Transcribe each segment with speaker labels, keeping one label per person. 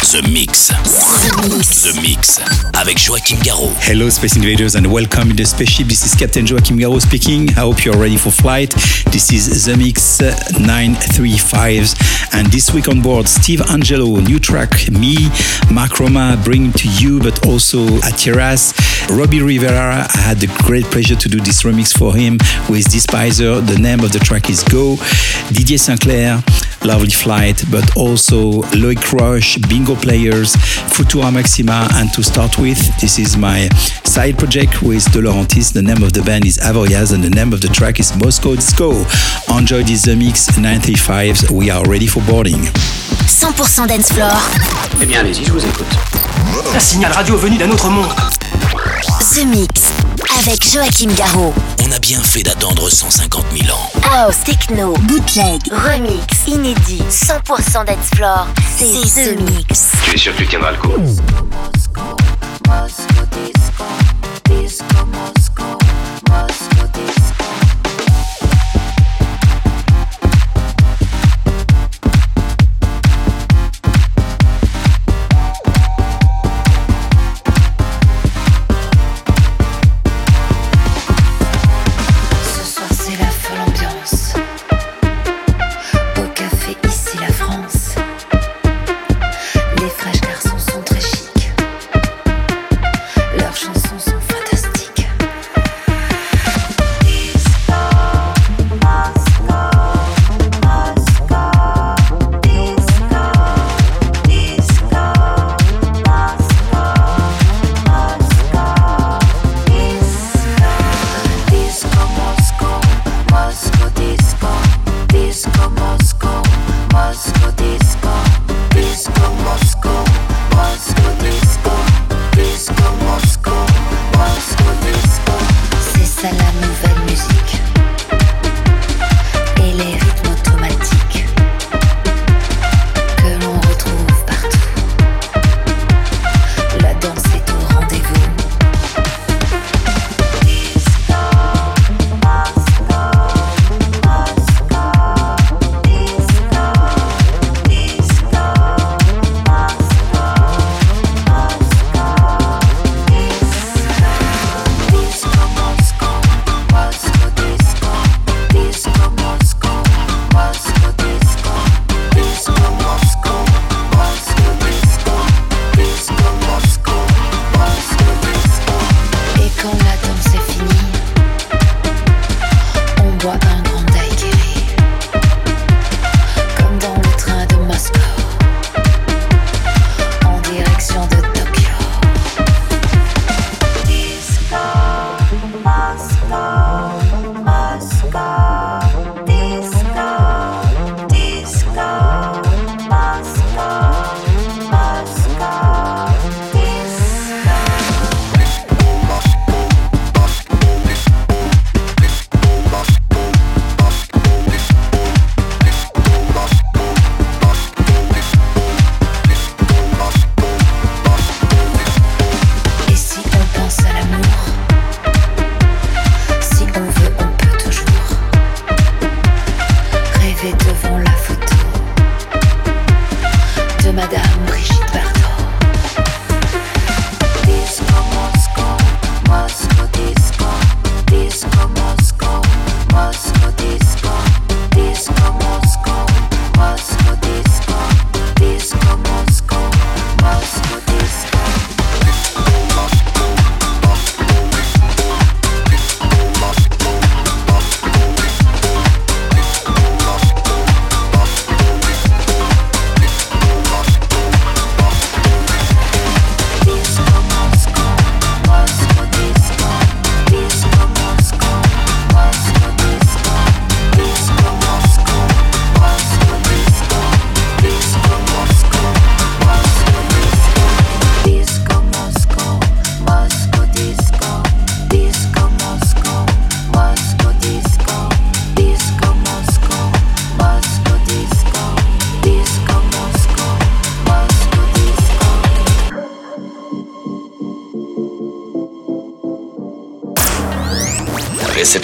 Speaker 1: The Mix.
Speaker 2: The Mix.
Speaker 1: Avec Joachim Garraud.
Speaker 3: Hello, Space Invaders, and welcome in the spaceship. This is Captain Joachim Garraud speaking. I hope you're ready for flight. This is The Mix uh, 935. And this week on board, Steve Angelo, new track, me, Mark Roma, bring to you, but also Atiras, Robbie Rivera. I had the great pleasure to do this remix for him with Despiser. The name of the track is Go. Didier Sinclair, Lovely Flight, but also Loic Rush, Bingo Players, Futura Maxima. And to start with, this is my side project with De Laurentiis. The name of the band is Avoriaz and the name of the track is Moscow Disco. Enjoy this Mix 935. We are ready for boarding.
Speaker 2: 100% dance floor.
Speaker 4: Eh bien, allez-y, je vous écoute.
Speaker 5: Un signal radio venu d'un autre monde.
Speaker 2: The Mix. Avec Joachim Garraud.
Speaker 1: On a bien fait d'attendre 150 000 ans.
Speaker 2: House, techno, bootleg, remix, inédit, 100% dance floor. C'est The Mix.
Speaker 4: Tu es sûr que tu tiendras le coup?
Speaker 6: Moscow disco, disco Moscow,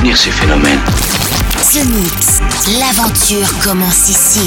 Speaker 7: Provenir ces phénomènes
Speaker 2: Mix, l'aventure commence ici.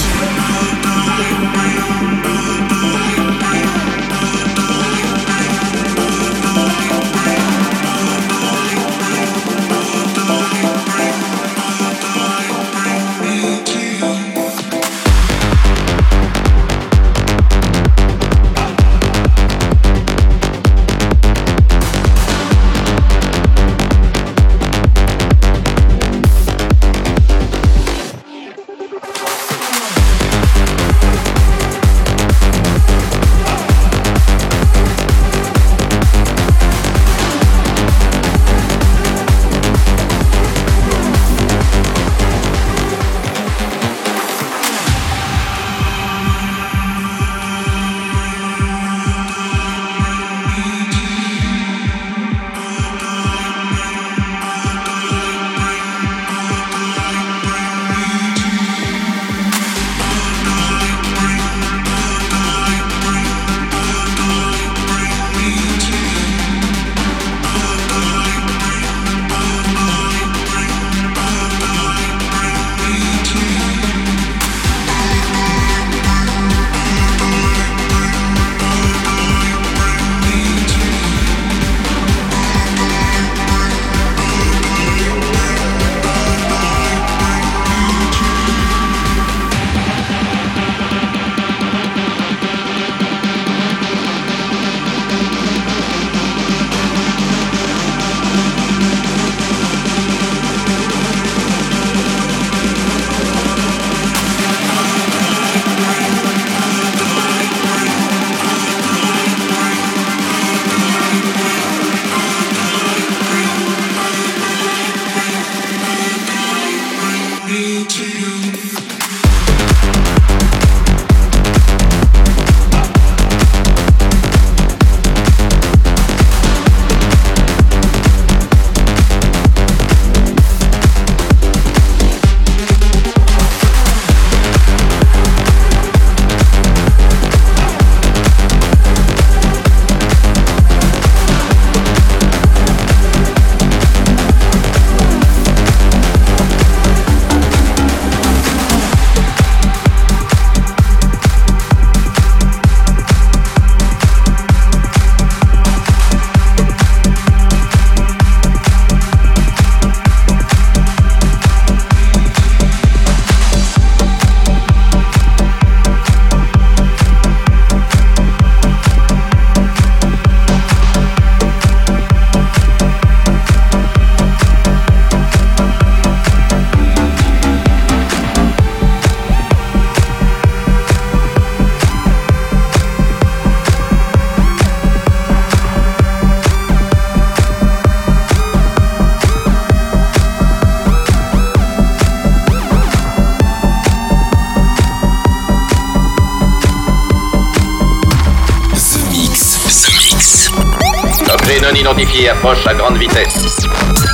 Speaker 8: Approche à grande vitesse.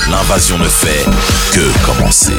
Speaker 7: L'invasion ne fait que commencer.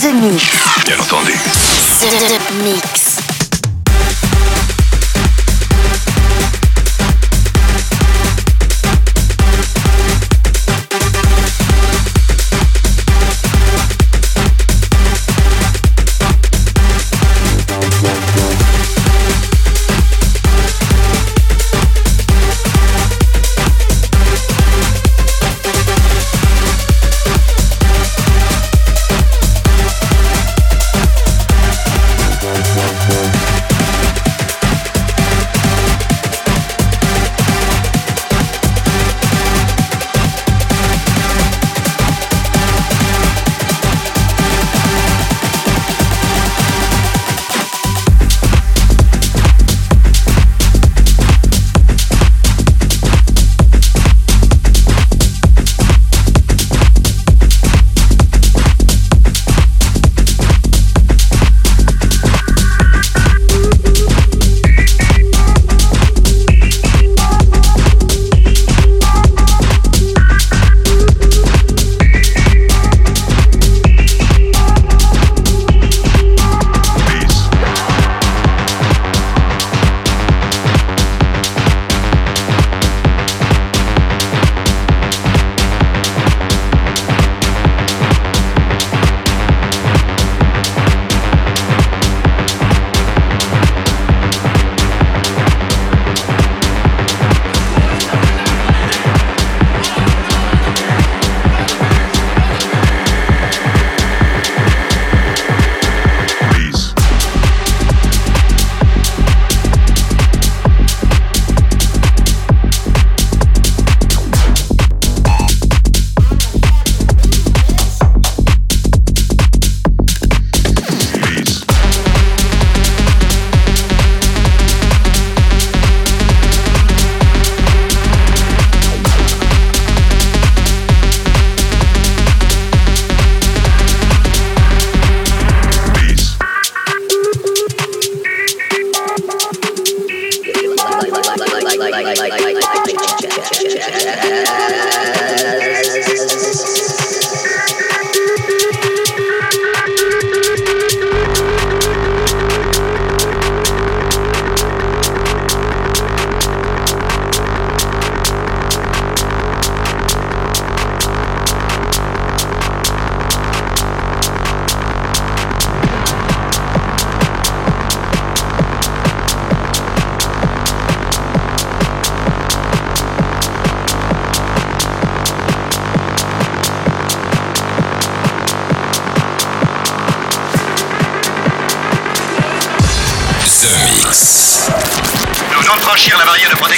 Speaker 2: Bien entendu.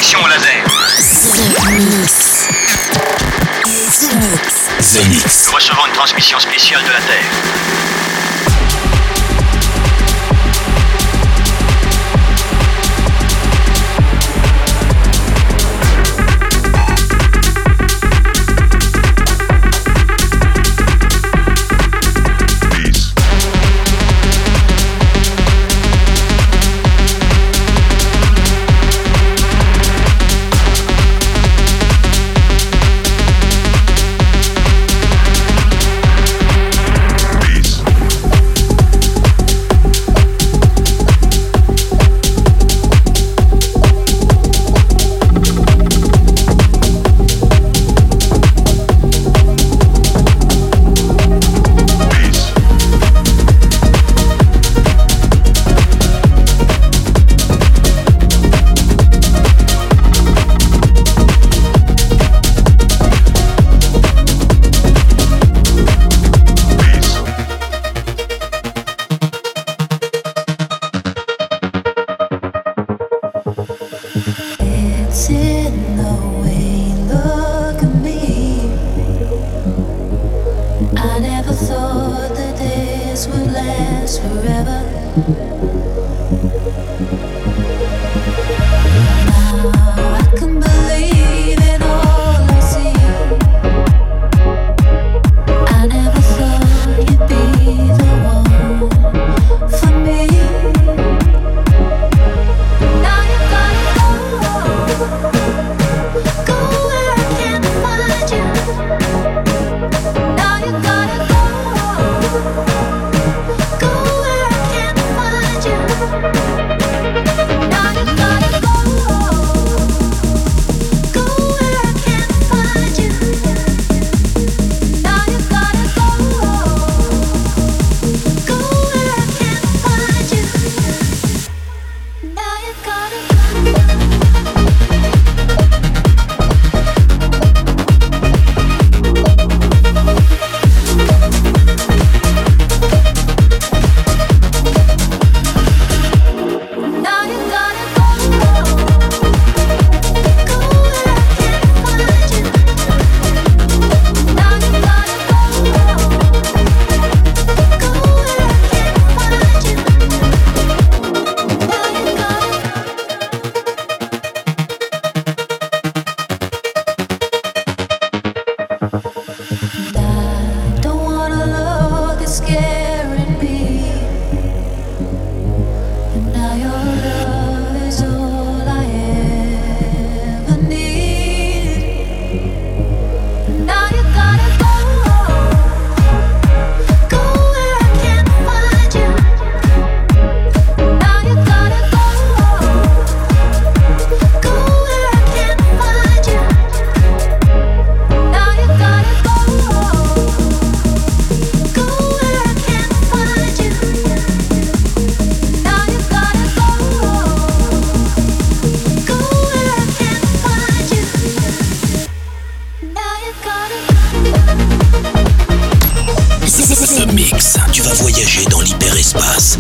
Speaker 9: Au laser.
Speaker 10: The Mix. The Mix.
Speaker 11: The Mix.
Speaker 9: Nous recevons une transmission spéciale de la Terre.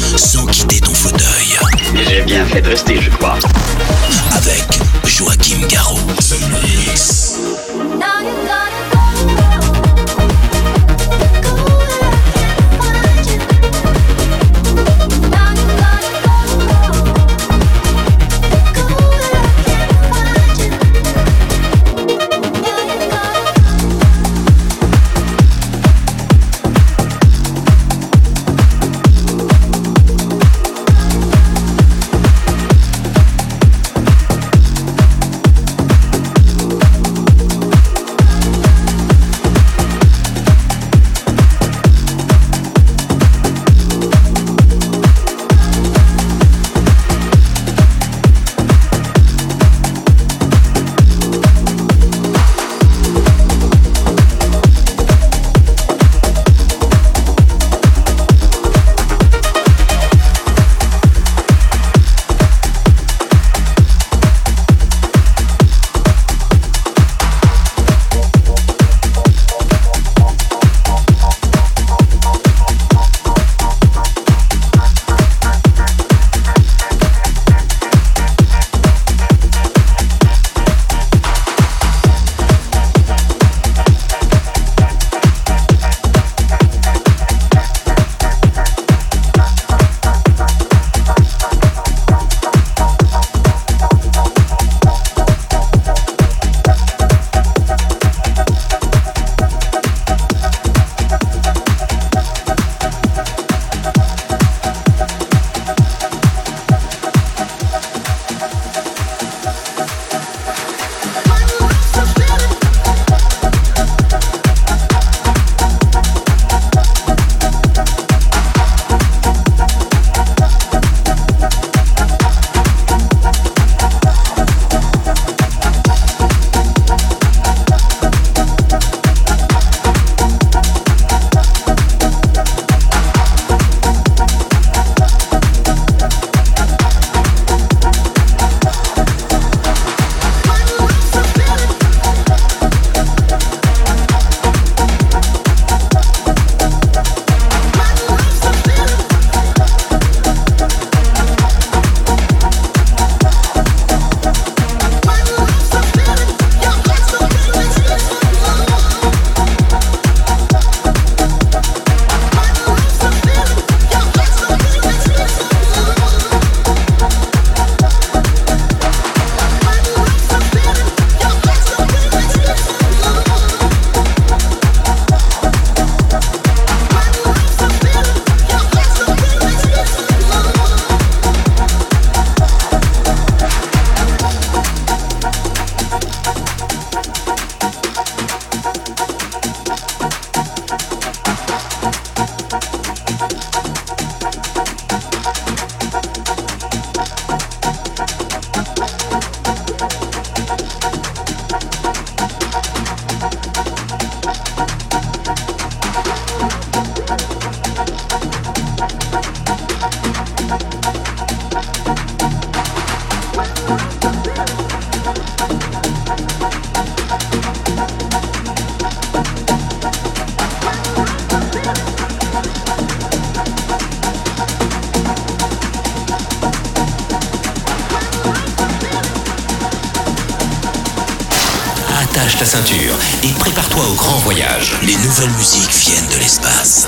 Speaker 11: sans quitter ton fauteuil. J'ai bien fait de rester voyage. Les nouvelles musiques viennent de l'espace.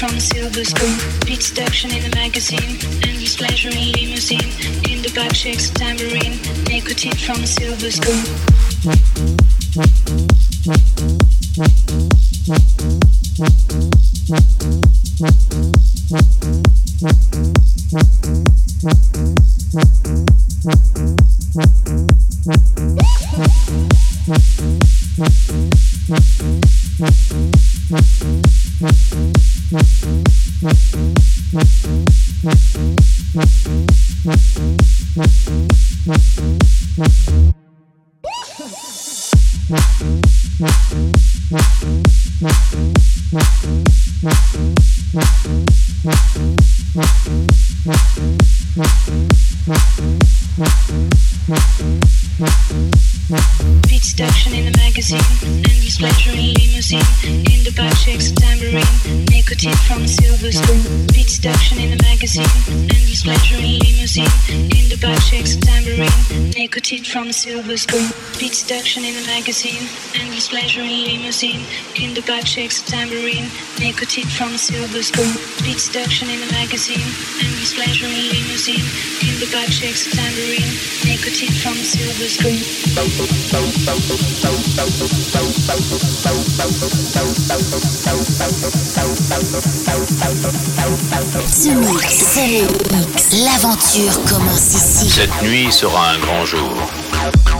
Speaker 12: From a silver spoon. Beat seduction in a magazine. Endless pleasure in limousine. Kinder bug shakes a tambourine. Nicotine from a silver spoon. Beat seduction in a magazine. Endless pleasure in limousine. Kinder bug shakes a tambourine. Nicotine from a silver spoon.
Speaker 10: Ce mix, c'est mix. L'aventure commence ici.
Speaker 13: Cette nuit sera un grand jour.
Speaker 11: Ow, ow.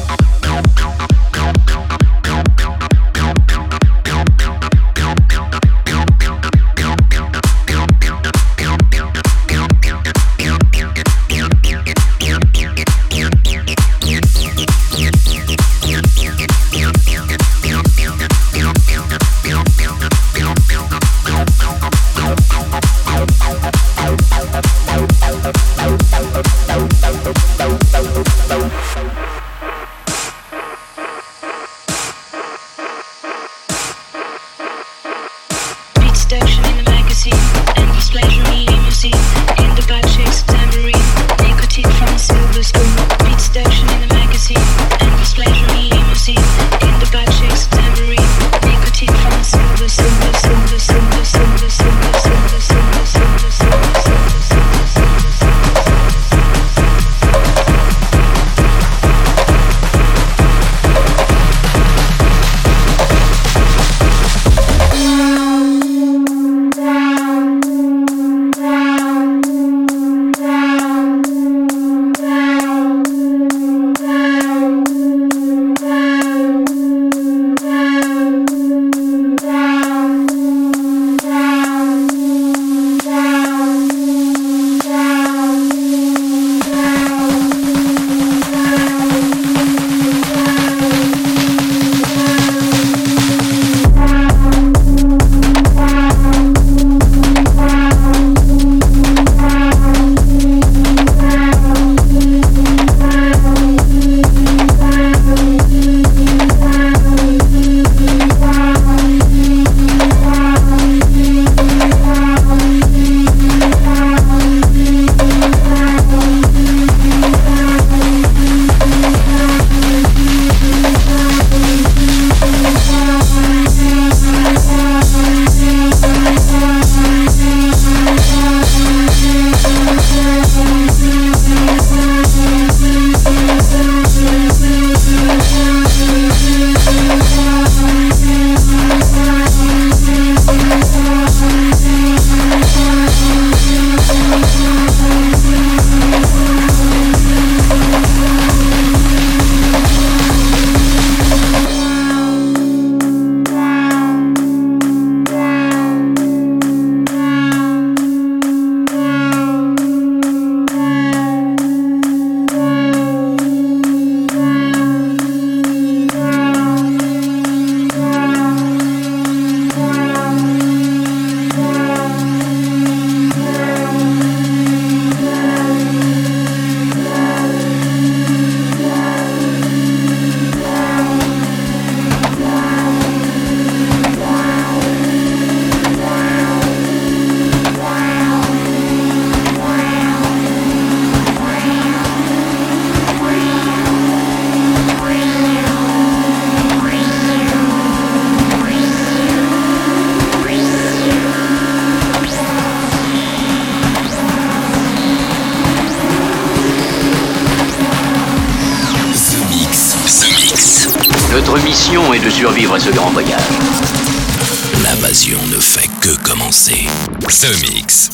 Speaker 11: Que commencer. The Mix.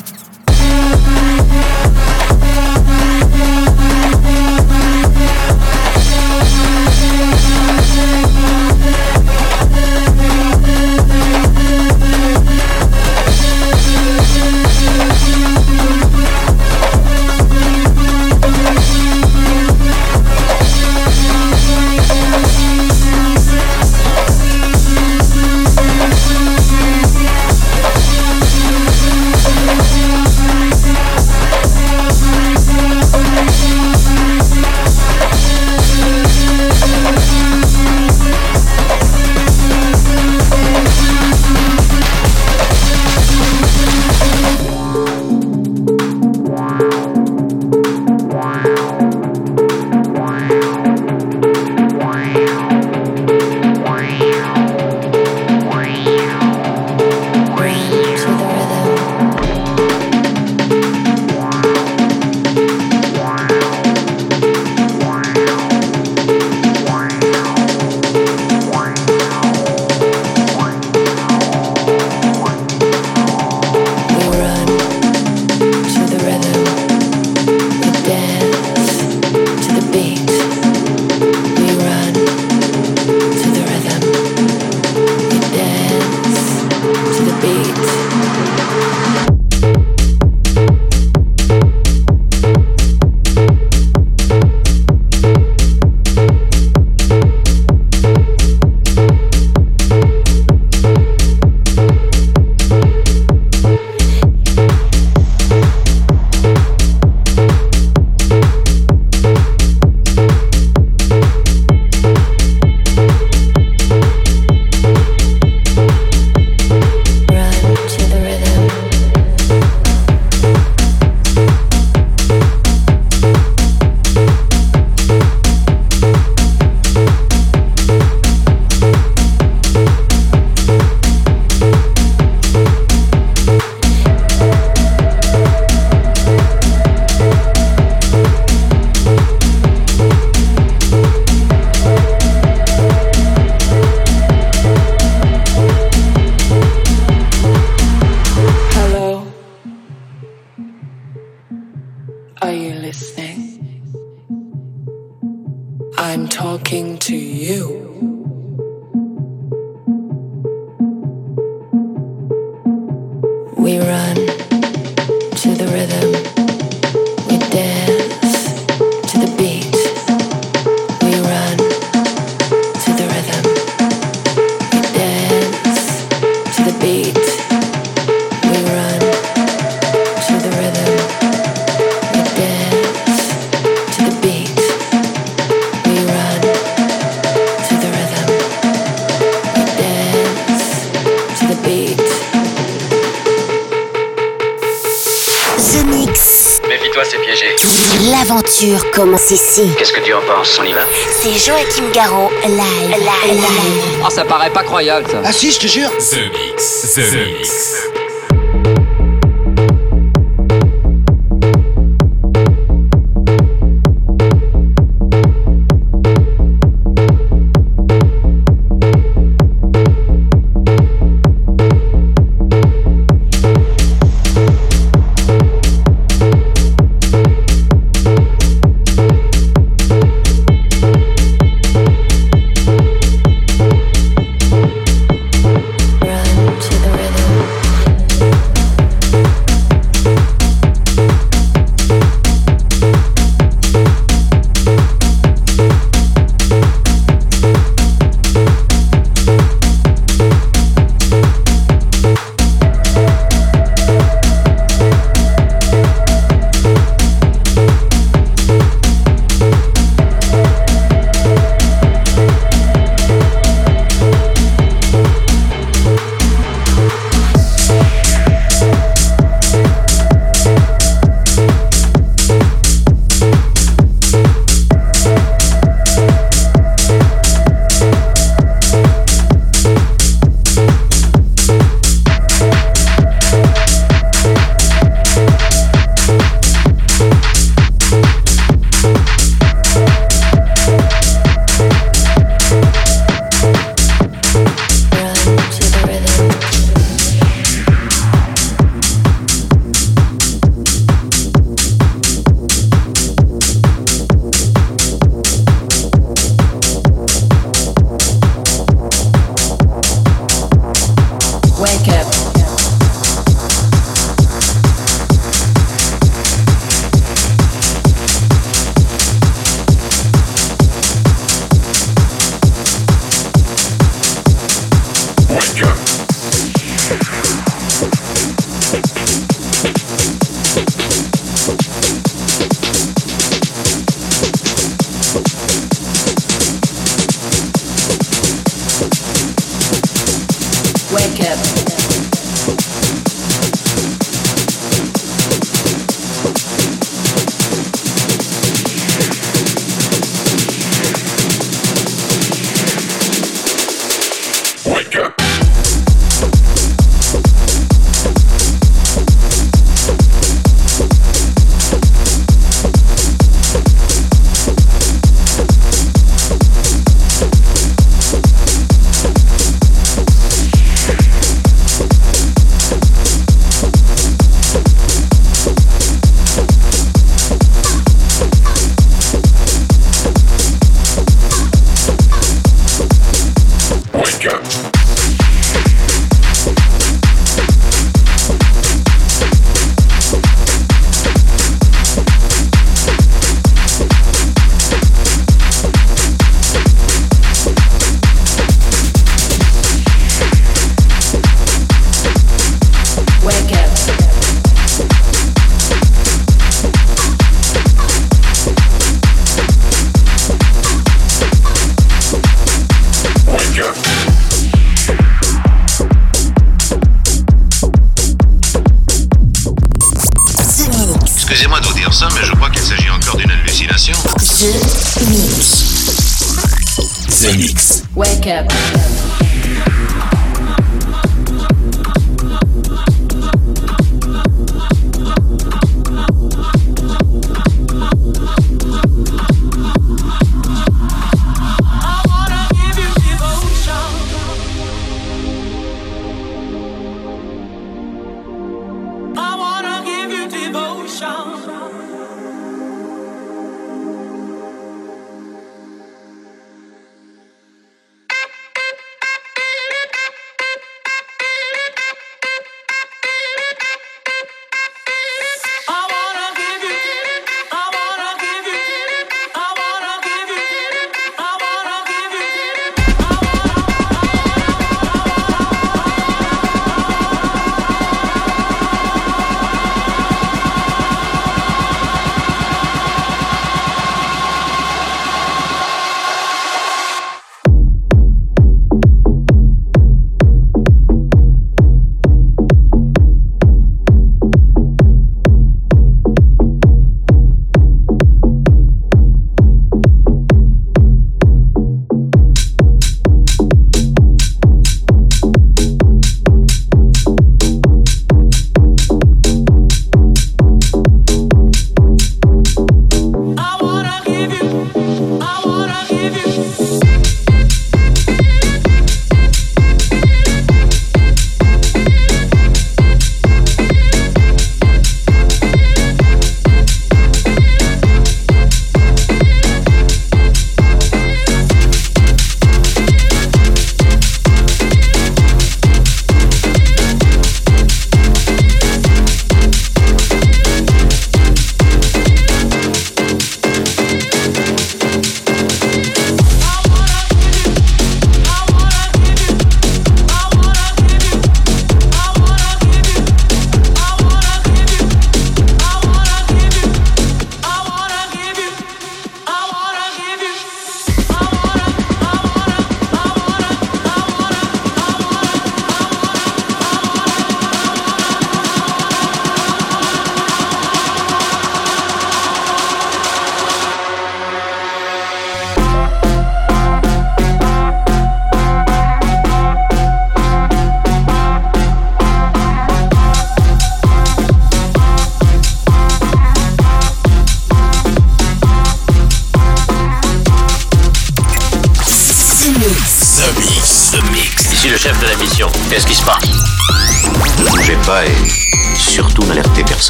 Speaker 13: Qu'est-ce que tu en penses On y va
Speaker 10: C'est Joachim Garraud, live. Live. live.
Speaker 4: Oh, ça paraît pas croyable, ça.
Speaker 14: Ah si, je te jure.
Speaker 11: The Mix. The, The Mix. Mix. Mix.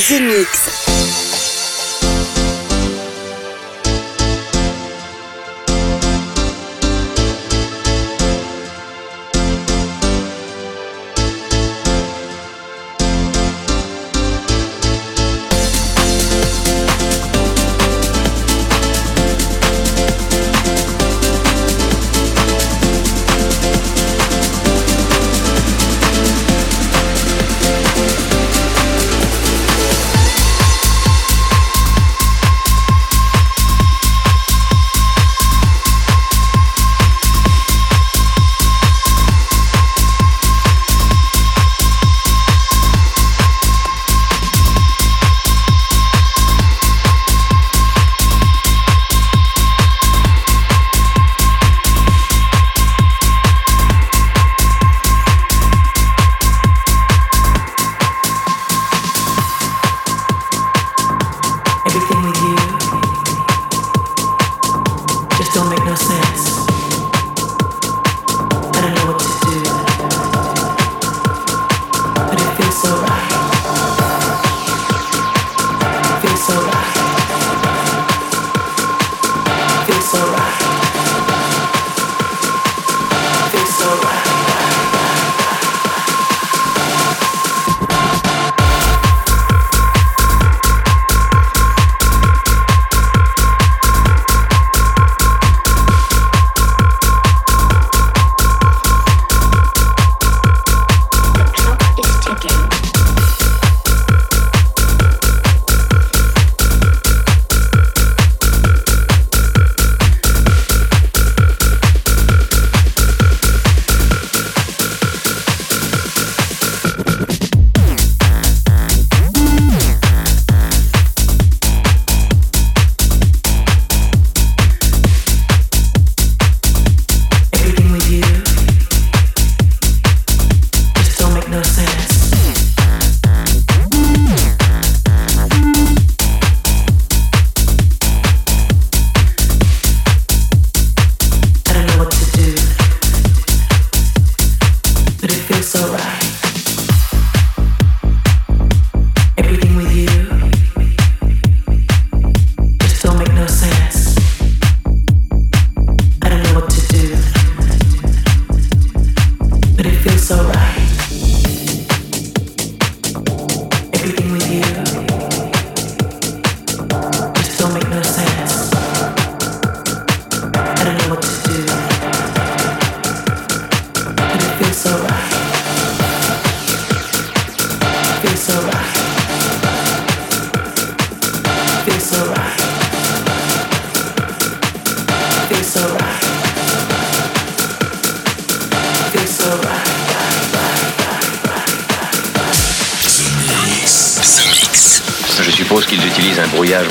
Speaker 10: The.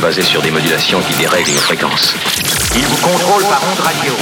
Speaker 4: Basé sur des modulations qui dérèglent nos fréquences.
Speaker 9: Il vous contrôle par onde radio.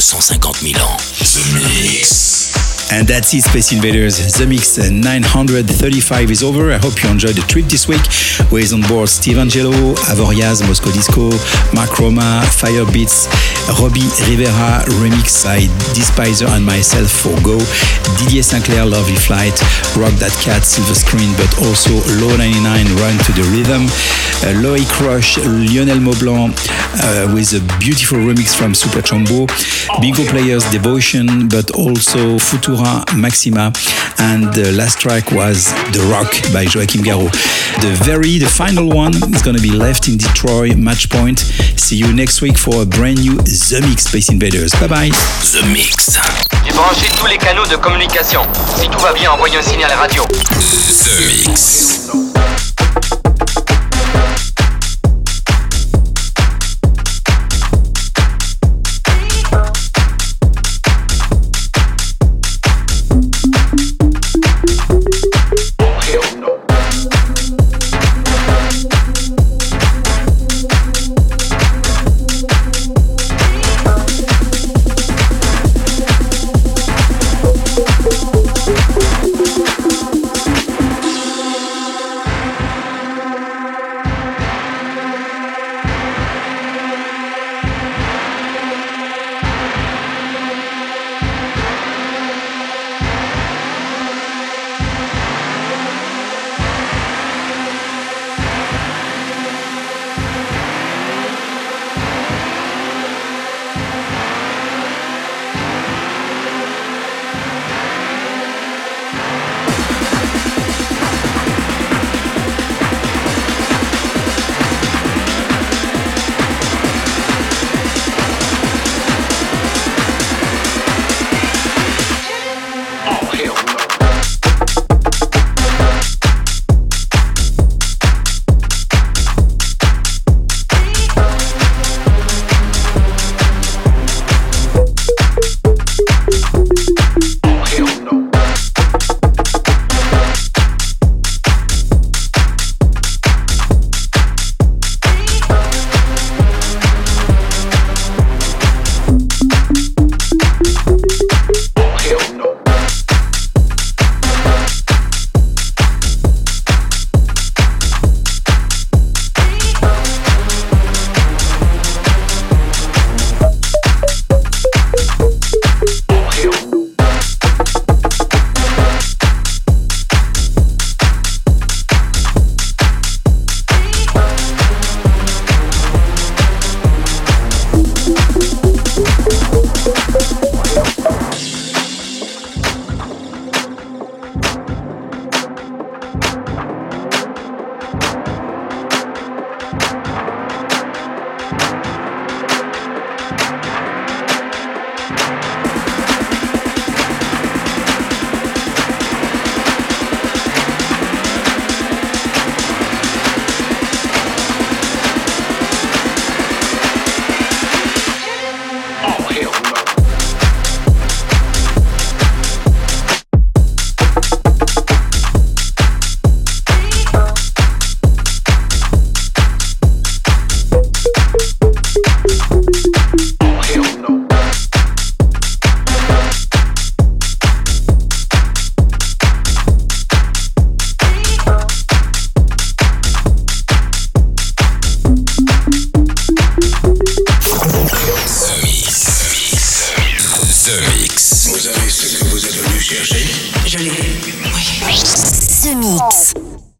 Speaker 11: Fait 150 000 ans. The Mix.
Speaker 3: And that's it, Space Invaders. The Mix uh, 935 is over. I hope you enjoyed the trip this week. With on board Steve Angelo, Avoriaz, Moscow Disco, Mark Roma, Fire Beats, Robbie Rivera, remix by Despiser and myself for Go, Didier Sinclair, Lovely Flight, Rock That Cat, Silver Screen, but also Low 99, Run to the Rhythm, uh, Loic Rush, Lionel Maublanc uh, with a beautiful remix from Super Chombo, Bingo Players Devotion, but also Futura Maxima, and the last track was The Rock by Joachim Garou. The very, the final one is going to be left in Detroit, Match Point. See you next week for a brand new The Mix Space Invaders. Bye bye.
Speaker 11: The Mix.
Speaker 8: J'ai branché tous les canaux de communication. Si tout va bien, envoyez un signal radio.
Speaker 11: The Mix.
Speaker 2: Bye.